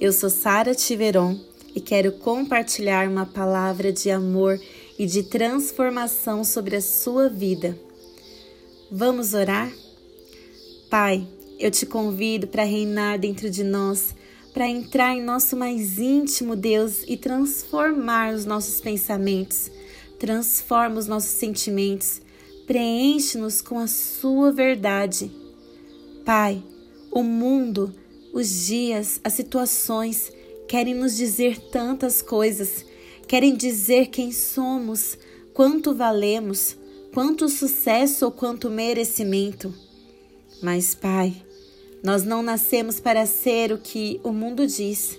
Eu sou Sara Tiveron e quero compartilhar uma palavra de amor e de transformação sobre a sua vida. Vamos orar? Pai, eu te convido para reinar dentro de nós, para entrar em nosso mais íntimo Deus e transformar os nossos pensamentos, transforma os nossos sentimentos, preenche-nos com a sua verdade. Pai, o mundo os dias, as situações querem nos dizer tantas coisas, querem dizer quem somos, quanto valemos, quanto sucesso ou quanto merecimento. Mas, Pai, nós não nascemos para ser o que o mundo diz.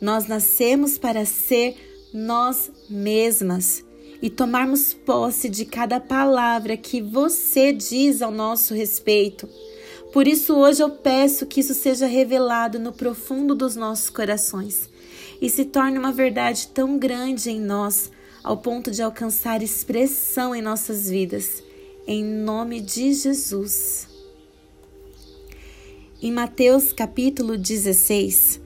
Nós nascemos para ser nós mesmas e tomarmos posse de cada palavra que você diz ao nosso respeito por isso, hoje eu peço que isso seja revelado no profundo dos nossos corações e se torne uma verdade tão grande em nós, ao ponto de alcançar expressão em nossas vidas. Em nome de Jesus. Em Mateus capítulo 16,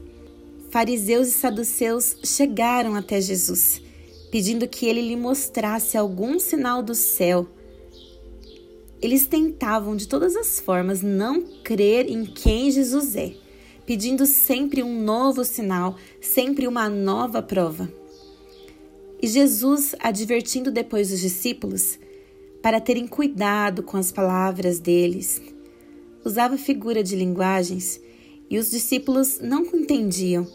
fariseus e saduceus chegaram até Jesus, pedindo que ele lhe mostrasse algum sinal do céu eles tentavam de todas as formas não crer em quem Jesus é, pedindo sempre um novo sinal, sempre uma nova prova. E Jesus, advertindo depois os discípulos para terem cuidado com as palavras deles, usava figura de linguagens e os discípulos não entendiam.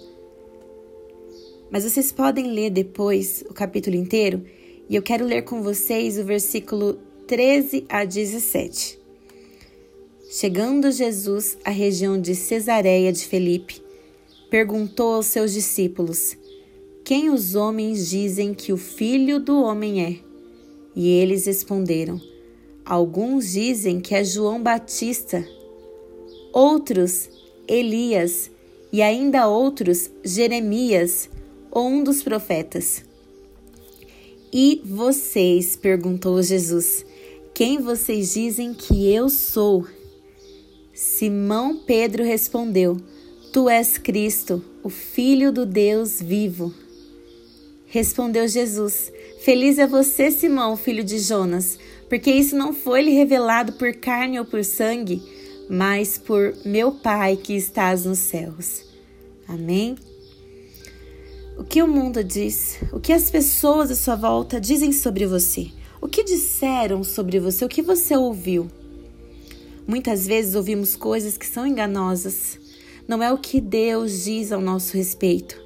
Mas vocês podem ler depois o capítulo inteiro e eu quero ler com vocês o versículo 13 a 17. Chegando Jesus à região de Cesareia de Felipe, perguntou aos seus discípulos: Quem os homens dizem que o filho do homem é? E eles responderam: Alguns dizem que é João Batista, outros Elias, e ainda outros Jeremias ou um dos profetas. E vocês? perguntou Jesus. Quem vocês dizem que eu sou? Simão Pedro respondeu: Tu és Cristo, o Filho do Deus vivo. Respondeu Jesus: Feliz é você, Simão, filho de Jonas, porque isso não foi lhe revelado por carne ou por sangue, mas por meu Pai que estás nos céus. Amém? O que o mundo diz, o que as pessoas à sua volta dizem sobre você? O que disseram sobre você? O que você ouviu? Muitas vezes ouvimos coisas que são enganosas. Não é o que Deus diz ao nosso respeito.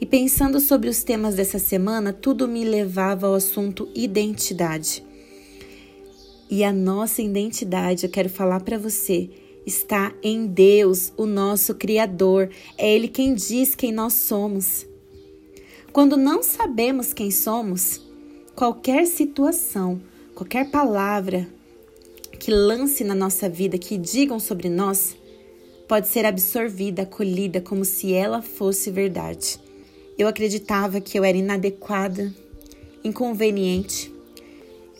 E pensando sobre os temas dessa semana, tudo me levava ao assunto identidade. E a nossa identidade, eu quero falar para você, está em Deus, o nosso Criador. É Ele quem diz quem nós somos. Quando não sabemos quem somos, qualquer situação, qualquer palavra que lance na nossa vida, que digam sobre nós, pode ser absorvida, acolhida como se ela fosse verdade. Eu acreditava que eu era inadequada, inconveniente.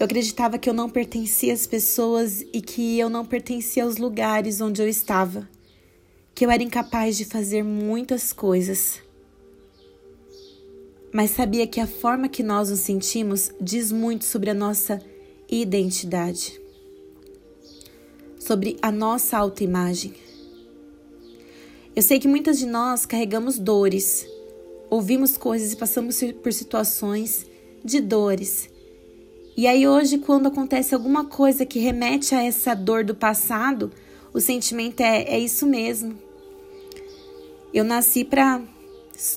Eu acreditava que eu não pertencia às pessoas e que eu não pertencia aos lugares onde eu estava. Que eu era incapaz de fazer muitas coisas mas sabia que a forma que nós nos sentimos diz muito sobre a nossa identidade, sobre a nossa autoimagem. Eu sei que muitas de nós carregamos dores, ouvimos coisas e passamos por situações de dores. E aí, hoje, quando acontece alguma coisa que remete a essa dor do passado, o sentimento é: é isso mesmo. Eu nasci para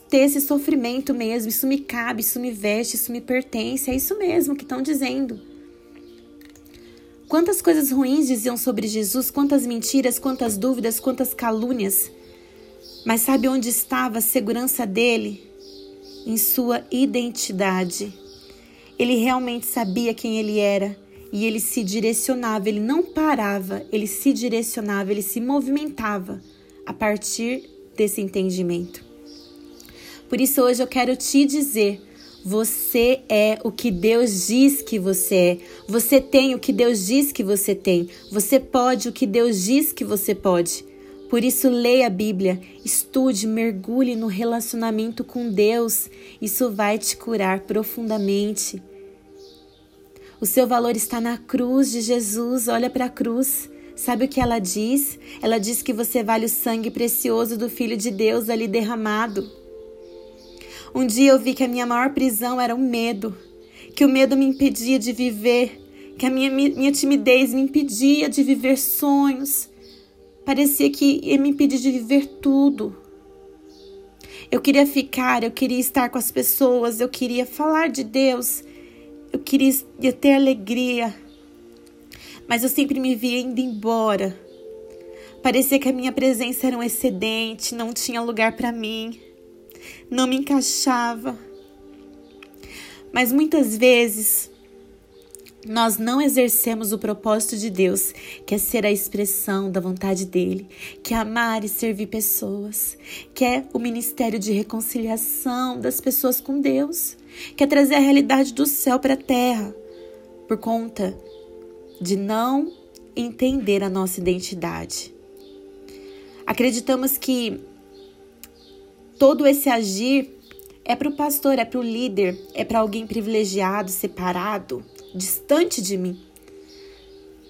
ter esse sofrimento mesmo, isso me cabe, isso me veste, isso me pertence, é isso mesmo que estão dizendo. Quantas coisas ruins diziam sobre Jesus, quantas mentiras, quantas dúvidas, quantas calúnias. Mas sabe onde estava a segurança dele? Em sua identidade. Ele realmente sabia quem ele era e ele se direcionava, ele não parava, ele se direcionava, ele se movimentava a partir desse entendimento. Por isso hoje eu quero te dizer: você é o que Deus diz que você é. Você tem o que Deus diz que você tem. Você pode o que Deus diz que você pode. Por isso, leia a Bíblia, estude, mergulhe no relacionamento com Deus. Isso vai te curar profundamente. O seu valor está na cruz de Jesus. Olha para a cruz. Sabe o que ela diz? Ela diz que você vale o sangue precioso do Filho de Deus ali derramado. Um dia eu vi que a minha maior prisão era o medo, que o medo me impedia de viver, que a minha, minha timidez me impedia de viver sonhos. Parecia que ia me impedir de viver tudo. Eu queria ficar, eu queria estar com as pessoas, eu queria falar de Deus, eu queria ter alegria. Mas eu sempre me via indo embora. Parecia que a minha presença era um excedente, não tinha lugar para mim não me encaixava. Mas muitas vezes nós não exercemos o propósito de Deus, que é ser a expressão da vontade dele, que é amar e servir pessoas, que é o ministério de reconciliação das pessoas com Deus, que é trazer a realidade do céu para a terra, por conta de não entender a nossa identidade. Acreditamos que todo esse agir é para o pastor, é para o líder, é para alguém privilegiado, separado, distante de mim.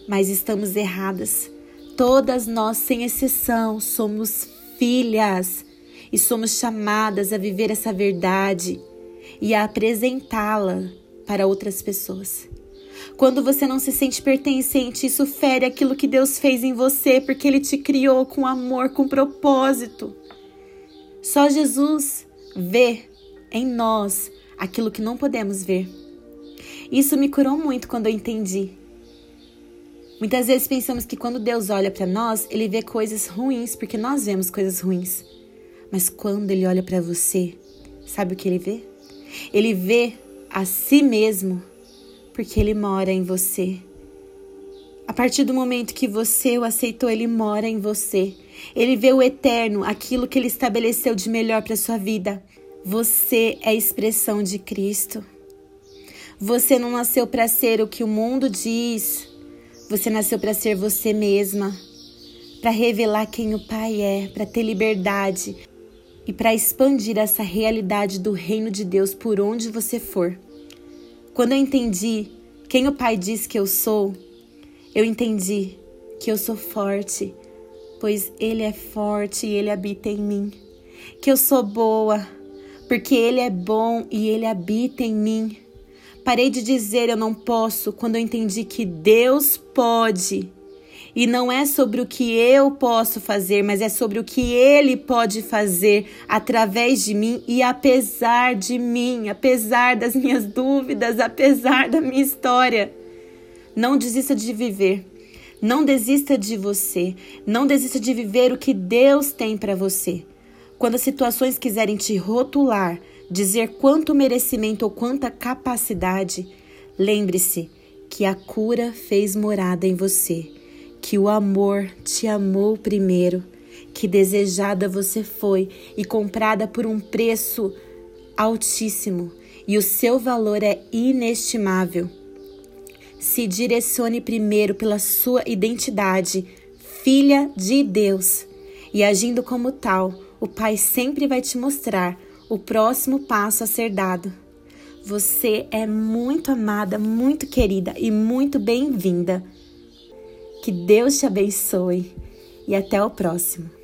Mas estamos erradas. Todas nós, sem exceção, somos filhas e somos chamadas a viver essa verdade e a apresentá-la para outras pessoas. Quando você não se sente pertencente, isso fere aquilo que Deus fez em você, porque Ele te criou com amor, com propósito. Só Jesus vê em nós aquilo que não podemos ver. Isso me curou muito quando eu entendi. Muitas vezes pensamos que quando Deus olha para nós, ele vê coisas ruins, porque nós vemos coisas ruins. Mas quando ele olha para você, sabe o que ele vê? Ele vê a si mesmo, porque ele mora em você. A partir do momento que você o aceitou, ele mora em você. Ele vê o eterno, aquilo que ele estabeleceu de melhor para sua vida. Você é a expressão de Cristo. Você não nasceu para ser o que o mundo diz. Você nasceu para ser você mesma, para revelar quem o Pai é, para ter liberdade e para expandir essa realidade do reino de Deus por onde você for. Quando eu entendi quem o Pai diz que eu sou, eu entendi que eu sou forte, pois Ele é forte e Ele habita em mim. Que eu sou boa, porque Ele é bom e Ele habita em mim. Parei de dizer eu não posso quando eu entendi que Deus pode. E não é sobre o que eu posso fazer, mas é sobre o que Ele pode fazer através de mim e apesar de mim, apesar das minhas dúvidas, apesar da minha história. Não desista de viver. Não desista de você. Não desista de viver o que Deus tem para você. Quando as situações quiserem te rotular, dizer quanto merecimento ou quanta capacidade, lembre-se que a cura fez morada em você, que o amor te amou primeiro, que desejada você foi e comprada por um preço altíssimo, e o seu valor é inestimável se direcione primeiro pela sua identidade, filha de Deus. E agindo como tal, o Pai sempre vai te mostrar o próximo passo a ser dado. Você é muito amada, muito querida e muito bem-vinda. Que Deus te abençoe e até o próximo.